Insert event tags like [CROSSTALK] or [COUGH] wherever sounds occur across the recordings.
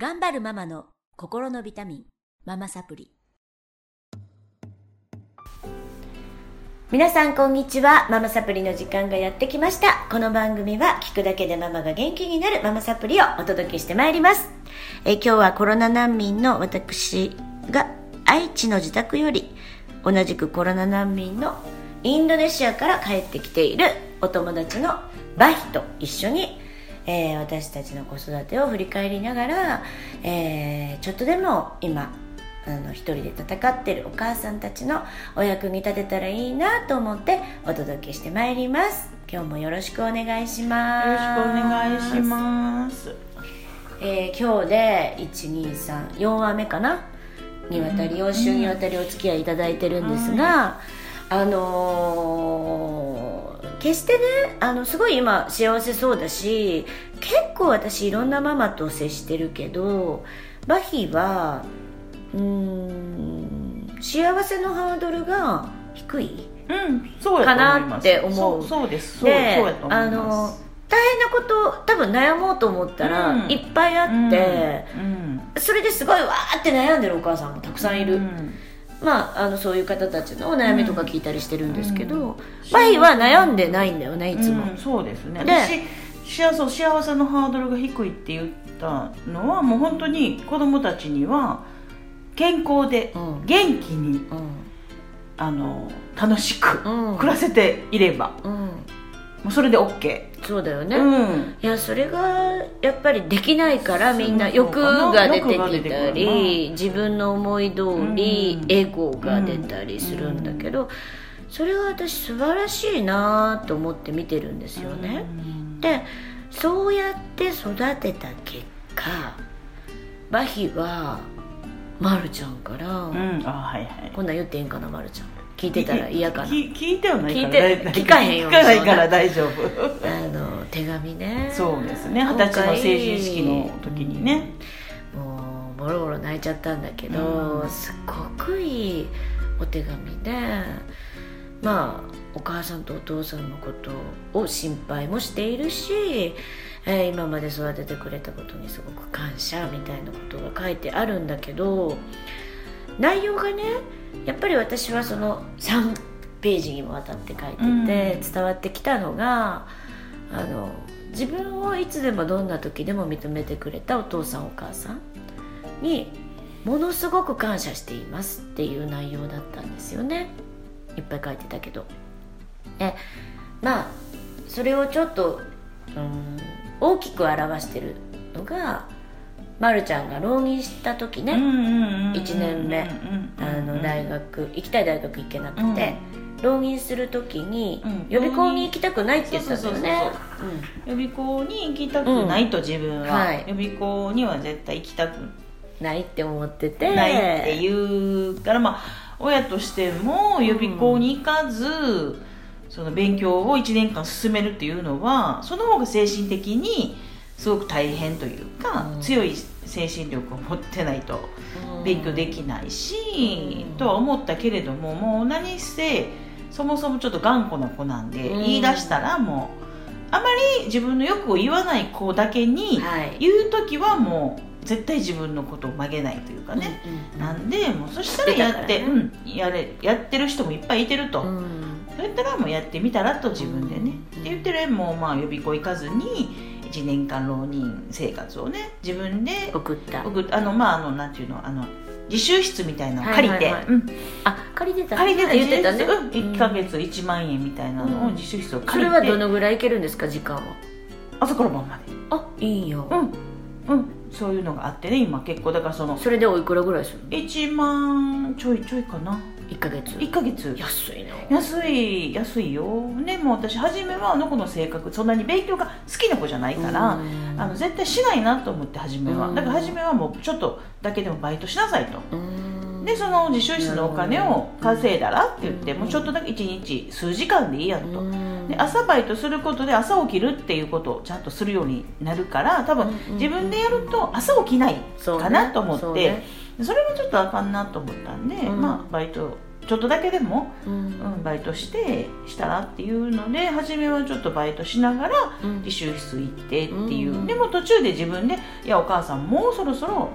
頑張るママの心のビタミンママサプリ。皆さんこんにちは。ママサプリの時間がやってきました。この番組は聞くだけでママが元気になるママサプリをお届けしてまいります。え今日はコロナ難民の私が愛知の自宅より同じくコロナ難民のインドネシアから帰ってきているお友達のバヒと一緒に、えー私たちの子育てを振り返りながら、えーちょっとでも今あの一人で戦ってるお母さんたちのお役に立てたらいいなと思ってお届けしてまいります。今日もよろしくお願いします。よろしくお願いします。えー今日で1234話目かな？にわたり4週にわたりお付き合いいただいてるんですが、あのー決してねあのすごい今幸せそうだし結構私いろんなママと接してるけどバヒはうーん幸せのハードルが低いうん、そう。かなって思うそうです。そうであの。大変なこと多分悩もうと思ったら、うんいっぱいあって、うん、それですごいわーって悩んでるお母さんもたくさんいる、うんまああのそういう方たちのお悩みとか聞いたりしてるんですけど、うん。バイは悩んでないんだよねいつも、うんそうですね。で私幸せ幸せのハードルが低いって言ったのはもう本当に子供たちには健康でうん。元気にうん。あの楽しくうん。暮らせていれば。うん、もうそれで OK。そうだよね、うん。いやそれがやっぱりできないからみんな欲が出てきたり自分の思い通りうんエゴが出たりするんだけどそれは私素晴らしいなと思って見てるんですよね。うんでそうやって育てた結果バヒはまるちゃんから、うん、あはいはい。こんなん言っていいんかなまるちゃん。聞いてたら嫌かな。聞聞いてはないから聞かへんよ聞かないから大丈夫。あの手紙ね。そうですね。二十歳の成人式の時にね。もうボロボロ泣いちゃったんだけど、うん。すっごくいいお手紙でまあお母さんとお父さんのことを心配もしているし、えー今まで育ててくれたことにすごく感謝みたいなことが書いてあるんだけど内容がねやっぱり私はその3ページにもわたって書いてて、うん。伝わってきたのがあの自分をいつでもどんな時でも認めてくれたお父さんお母さんにものすごく感謝していますっていう内容だったんですよね。いっぱい書いてたけど。えまあそれをちょっとうん大きく表してるのが、ま、るちゃんが浪人した時ね、一年目。あの大学行きたい大学行けなくて、浪人する時にうん。予備校に行きたくないって言ってたんだよね。予備校に行きたくないと自分は、はい。予備校には絶対行きたくうんないって思ってて。ないって言う。からまあ親としても予備校に行かず、その勉強を1年間進めるっていうのはその方が精神的にすごく大変というか、うん。強い精神力を持ってないとうん。勉強できないし、うんとは思ったけれどももう何せそもそもちょっと頑固な子なんで、うん。言い出したらもうあまり自分の欲を言わない子だけにはい。言う時はもう絶対自分のことを曲げないというかね、うんなんでもうそしたらやって、ね。うん、やれやってる人もいっぱいいてると、うんそうやったらもうやってみたらと自分でね、うんって言ってるもうまあ予備校行かずに1年間浪人生活をね自分で送った。僕あのまああのなんていうのあの自習室みたいなのを借りて、あ借りてた借りてた言ってたねうん、1か月1万円みたいなのうん。を自習室をそ借りて、れはどのぐらいいけるんですか時間は？朝から晩まで。あいいんよ。うん。うん。そういうのがあってね今結構。だからそのそれでおいくらぐらいするの？1万ちょいちょいかな1ヶ月。1か月。安いな。安い安いよ。ねもう私初めはあの子の性格そんなに勉強が好きな子じゃないから、うん。あの絶対しないなと思って初めは、うん。だから初めはもうちょっとだけでもバイトしなさいと、うんでその自習室のお金を稼いだらって言って、うん。もうちょっとだけ1日数時間でいいやんと、うん。で朝バイトすることで朝起きるっていうことをちゃんとするようになるから多分自分でやると朝起きないかなと思って、そうね。それはちょっとあかんなと思ったんで、うん。まあバイトちょっとだけでも、うん。うん、バイトしてしたらっていうので初めはちょっとバイトしながらうん。自習室行ってっていう、うん。でも途中で自分で「いやお母さんもうそろそろ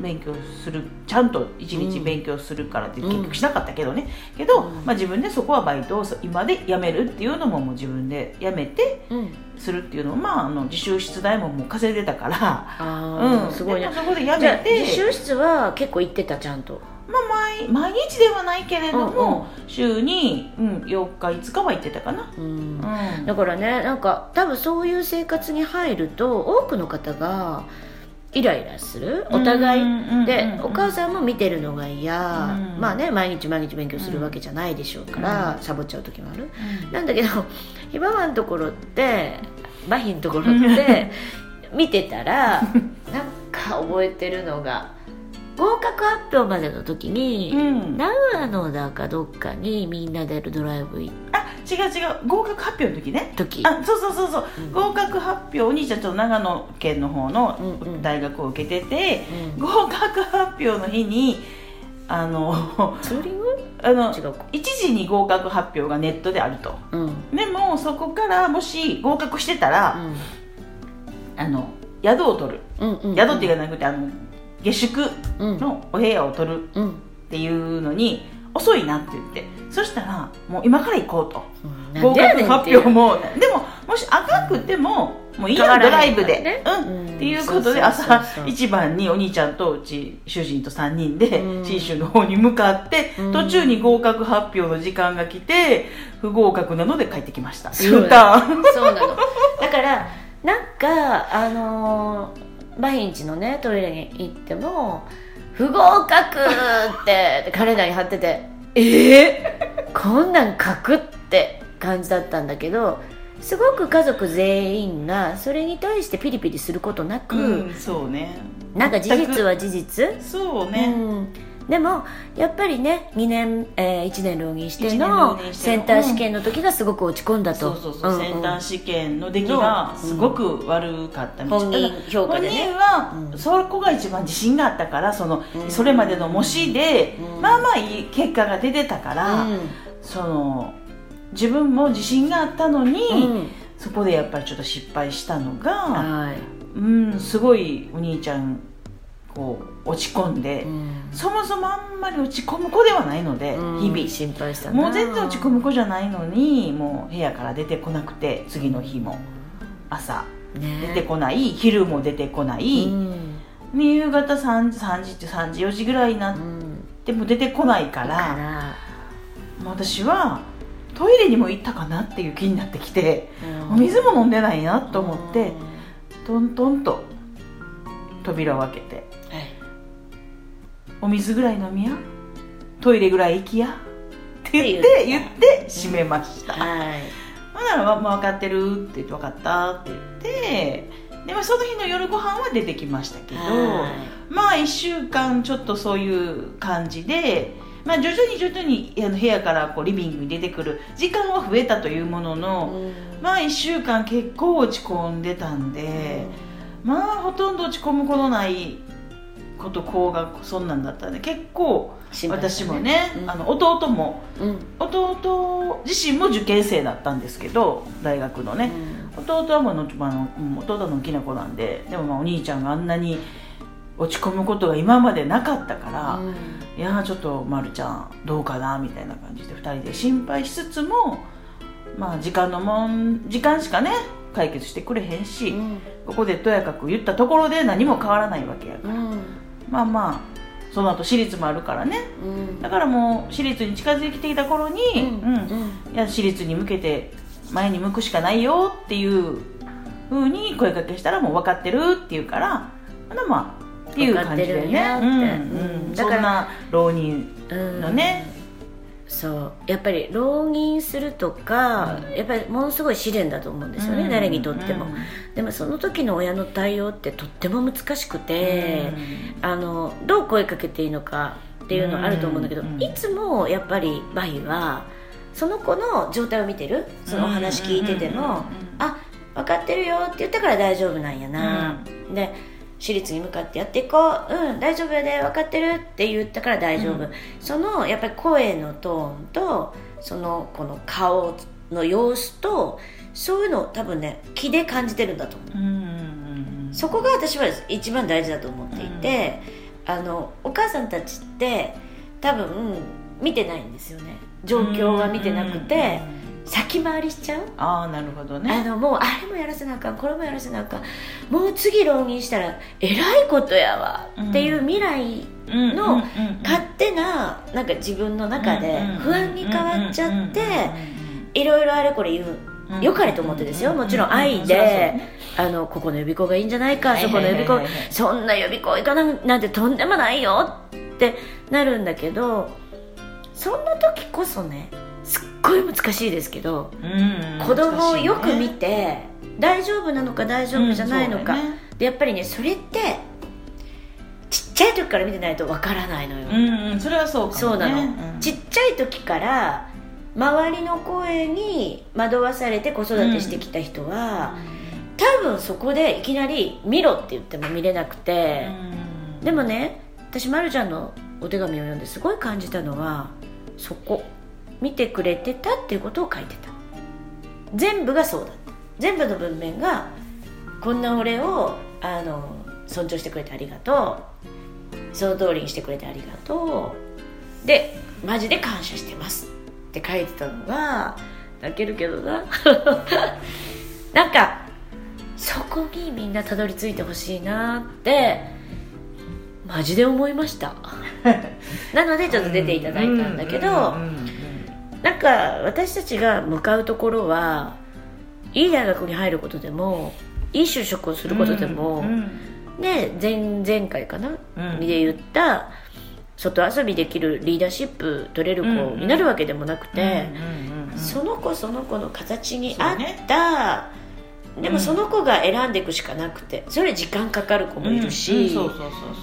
勉強するちゃんと一日勉強するから」ってうん。結局しなかったけどね。けど、うん。まあ、自分でそこはバイトを今で辞めるっていうのももう自分で辞めてうん。するっていうのを、まあ、あの自習室代ももう稼いでたから。ああ、うん、すごいね。そこで辞めて。自習室は結構行ってたちゃんと。まあ、毎毎日ではないけれども、うん週に、うん、4日5日は行ってたかな、うん。うん。だからねなんか多分そういう生活に入ると多くの方がイライラする？お互いうんでお母さんも見てるのが嫌、うん。まあね毎日毎日勉強するわけじゃないでしょうから、サボっちゃう時もある。うん。なんだけど [LAUGHS] ひばまんところってバヒのところって見てたらなんか覚えてるのが合格発表までの時に、うん。長野だかどっかにみんなでドライブ行っあ違う違う合格発表の時ね。た時。あそうそうそうそう、うん。合格発表お兄ちゃんちょっと長野県の方のうんうん。大学を受けてて、うん。合格発表の日にあのツーリング？あの違うか。1時に合格発表がネットであると。うん。うんでもそこからもし合格してたら、あの宿を取る。うんうん。宿っていうかなくてあの下宿うん。のお部屋を取るうん。っていうのに遅いなって言ってそしたらもう今から行こうと。うん。合格発表も。もでももし赤くてももういいやドライブへんからねで、うん。うん。っていうことで朝一番にお兄ちゃんとうち主人と3人でうん。信州の方に向かってうん。途中に合格発表の時間が来て不合格なので帰ってきました。そうなの。だからなんかあのーバヒンチのねトイレに行っても「不合格!」ってカレンダーに貼ってて「ええこんなん書く?」って感じだったんだけどすごく家族全員がそれに対してピリピリすることなく、うんそうね。なんか事実は事実？そうね、うん、でもやっぱりね2年、え1年浪人しての人してのセンター試験の時がすごく落ち込んだと、そうそうそう、んん。センター試験の出来がすごく悪かったみたい本人評価でね。は、うん。そこが一番自信があったからその、うん。それまでの模試で、うん。まあまあいい結果が出てたから、うん。その自分も自信があったのに、うん。そこでやっぱりちょっと失敗したのが、はい。うんすごいお兄ちゃんこう落ち込んで、うん。そもそもあんまり落ち込む子ではないので、うん。日々。心配したな。もう全然落ち込む子じゃないのにもう部屋から出てこなくて次の日も。朝ね。出てこない、昼も出てこない、うん。で夕方3時3時って3時4時ぐらいになっうんても出てこないか、ら私はトイレにも行ったかなっていう気になってきて、うん。お水も飲んでないなと思って、トントンと扉を開けてはい「お水ぐらい飲みや？トイレぐらい行きや」って言っってて。言って閉めました、はい。ほんなら、ままあ、分かってるって言って分かったって言ってで、まあ、その日の夜ご飯は出てきましたけどはい。まあ1週間ちょっとそういう感じで、まあ、徐々に徐々にあの部屋からこうリビングに出てくる時間は増えたというものの、うん。まあ1週間結構落ち込んでたんで、まあほとんど落ち込むことないこと高学そんなんだったんで結構私もね、うん。あの弟もうん。弟自身も受験生だったんですけど大学のね、弟はもうああのうん弟の大きな子なんででもまあお兄ちゃんがあんなに落ち込むことが今までなかったから、うん。いやーちょっとまるちゃんどうかなみたいな感じで2人で心配しつつもまあ時間のもん時間しかね解決してくれへんし、うん。ここでとやかく言ったところで何も変わらないわけやから、うんまあまあその後私立もあるからね。うん。だからもう私立に近づいてきた頃に、うんうん。いや私立に向けて前に向くしかないよっていうふうに声かけしたらもう分かってるって言うからほなまあっていう感じでね。うんうん。だからそんな浪人うん。のねそうやっぱり浪人するとか、うん。やっぱりものすごい試練だと思うんですよね、うん。誰にとっても、うん。でもその時の親の対応ってとっても難しくて、あのどう声かけていいのかっていうのはあると思うんだけど、うん。いつもやっぱりバイはその子の状態を見てるそのお話聞いてても、うんあ分かってるよって言ったから大丈夫なんやな、で私立に向かってやっていこう。うん大丈夫やで分かってるって言ったから大丈夫、うん。そのやっぱり声のトーンとそのこの顔の様子とそういうのを多分ね気で感じてるんだと思う。うんうんうんそこが私は一番大事だと思っていて、あのお母さんたちって多分見てないんですよね。状況は見てなくて、うんうんうん先回りしちゃう？ああなるほどあねのもうあれもやらせなあかんこれもやらせなあかん。もう次浪人したらえらいことやわっていう未来の勝手ななんか自分の中で不安に変わっちゃっていろいろあれこれ言う。よかれと思ってですよ。もちろん愛であのここの予備校がいいんじゃないかはいそこの予備校そんな予備校行かななんてとんでもないよってなるんだけどそんな時こそねごい難しいですけど子供をよく見て大丈夫なのか大丈夫じゃないのか、でやっぱりねそれってちっちゃい時から見てないとわからないのよ、うんうんそれはそうかもね。そうなの、うん。ちっちゃい時から周りの声に惑わされて子育てしてきた人は、多分そこでいきなり見ろって言っても見れなくて、うん。でもね私まるちゃんのお手紙を読んですごい感じたのはそこ見てくれてたっていうことを書いてた。全部がそうだった。全部の文面がこんな俺をあの尊重してくれてありがとう。その通りにしてくれてありがとう。でマジで感謝してます。って書いてたのが泣けるけどな。[LAUGHS] なんかそこにみんなたどり着いてほしいなってマジで思いました。[LAUGHS] なのでちょっと出ていただいたんだけど、うんうんうんなんか私たちが向かうところはいい大学に入ることでもいい就職をすることでも、うんね前々回かな、うん。で言った外遊びできるリーダーシップ取れる子になるわけでもなくて、その子その子の形に合った、でもうんその子が選んでいくしかなくて。それ時間かかる子もいるし、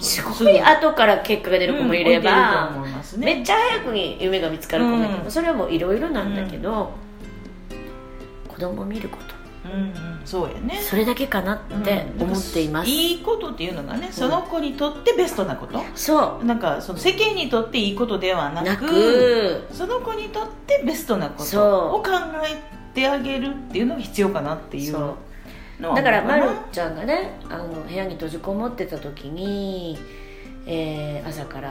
すごい後から結果が出る子もいれば、ねめっちゃ早くに夢が見つかる子もいれば、うん。それはもういろいろなん。だけど、子供を見ることうん。うん。そうやねそれだけかなって思っています、いいことっていうのがねその子にとってベストなことそなん。かその世間にとっていいことではなくその子にとってベストなこそとうを考えてあげるっていうのが必要かなっていうのはだからまるちゃんがねあの部屋に閉じこもってた時に、えー朝から、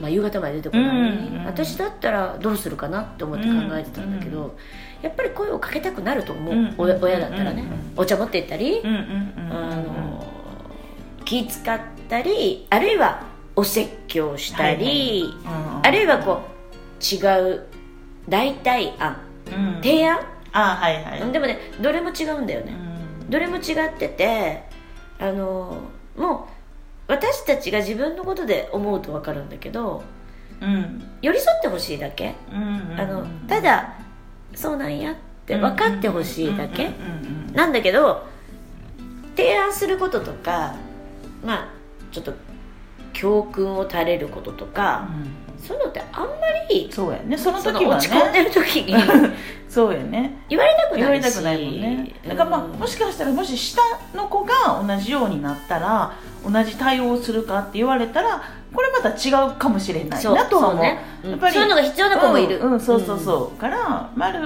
まあ、夕方まで出てこない、うんうん私だったらどうするかなって思って考えてたんだけど、うんやっぱり声をかけたくなると思う、うん親親だったらね、うんお茶持って行ったり、うんうんうんうんあの気使ったりあるいはお説教したり、うんあるいはこう違う代替案。うん。提案、あはいはい。でもねどれも違うんだよね、うん。どれも違っててあのもう私たちが自分のことで思うと分かるんだけどうん。寄り添ってほしいだけ、うんあのただそうなんやって分かってほしいだけ、うんうんうんなんだけど提案することとかまあちょっと教訓を垂れることとか、そういうのってあんまりそうやね。その時は落ち込んでねる時に [LAUGHS] そうやね。言われたく言わないし。たれくないもんね。だからまあうん。もしかしたらもし下の子が同じようになったら同じ対応をするかって言われたらこれまた違うかもしれないなとは思うそうね。う。んやっぱりそういうのが必要な子もいる。うんうんそうそうそう、から丸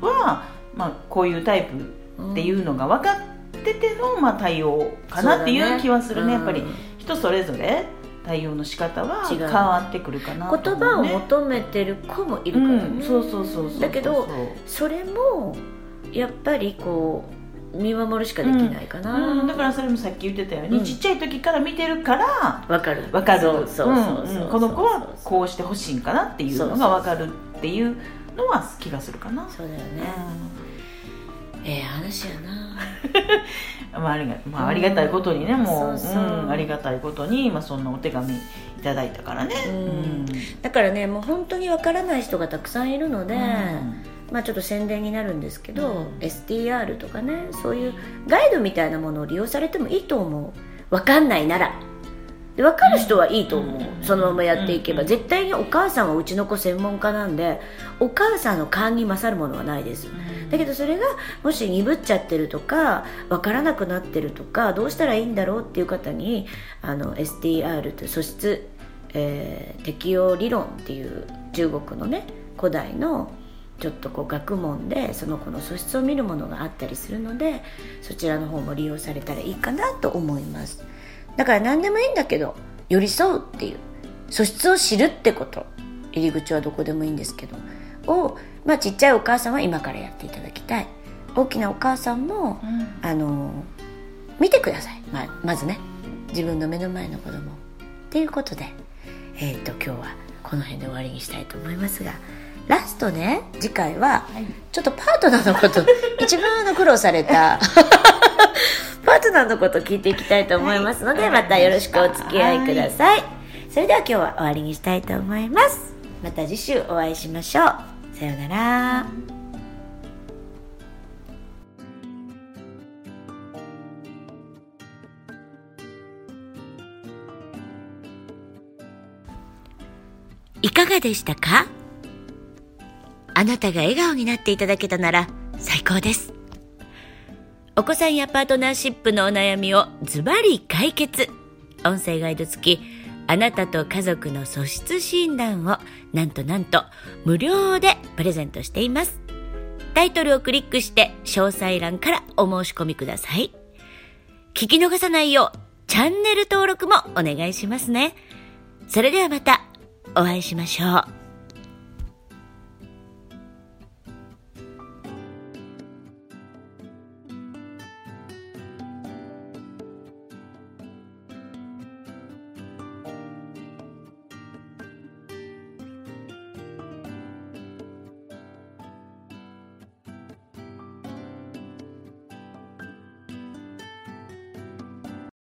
は、まあ、こういうタイプっていうのが分かってての、まあ、対応かなっていう気はするね。やっぱりうん人それぞれ対応の仕方は変わってくるかなと言葉を求めてる子もいるからね、うん、そうそうそうそうだけどそれもやっぱりこう見守るしかできないかな、うん、だからそれもさっき言ってたように、うん。ちっちゃい時から見てるからわかる。分かる。そうそうそうこの子はこうしてほしいんかなっていうのが分かるっていうのは気がするかな。そうだよね、ええ話やな。うん [LAUGHS] まあ、ありがまあ、ありがたいことにね、もう、そうんありがたいことに、まあ、そんなお手紙いただいたからね、うん。だからねもう本当にわからない人がたくさんいるので、うん。まあちょっと宣伝になるんですけど、うん。STR とかねそういうガイドみたいなものを利用されてもいいと思う。わかんないならで分かる人はいいと思う、そのままやっていけば、絶対にお母さんはうちの子専門家なんでお母さんの勘に勝るものはないです、だけどそれがもし鈍っちゃってるとか分からなくなってるとかどうしたらいいんだろうっていう方にあの STR という素質、えー適応理論っていう中国のね古代のちょっとこう学問でその子の素質を見るものがあったりするのでそちらの方も利用されたらいいかなと思います。だから何でもいいんだけど寄り添うっていう。素質を知るってこと。入り口はどこでもいいんですけど。を、まあ、ちっちゃいお母さんは今からやっていただきたい。大きなお母さんも、あの見てください。ままずね。自分の目の前の子供。っていうことで。えっ、と今日はこの辺で終わりにしたいと思いますが。ラストね次回はちょっとパートナーのこと一番あの苦労された [LAUGHS] パートナーのこと聞いていきたいと思いますので、はい。またよろしくお付き合いください、それでは今日は終わりにしたいと思います。また次週お会いしましょう。さようなら。いかがでしたか？あなたが笑顔になっていただけたなら最高です。お子さんやパートナーシップのお悩みをズバリ解決。音声ガイド付き、あなたと家族の素質診断をなんとなんと無料でプレゼントしています。タイトルをクリックして詳細欄からお申し込みください。聞き逃さないようチャンネル登録もお願いしますね。それではまたお会いしましょう。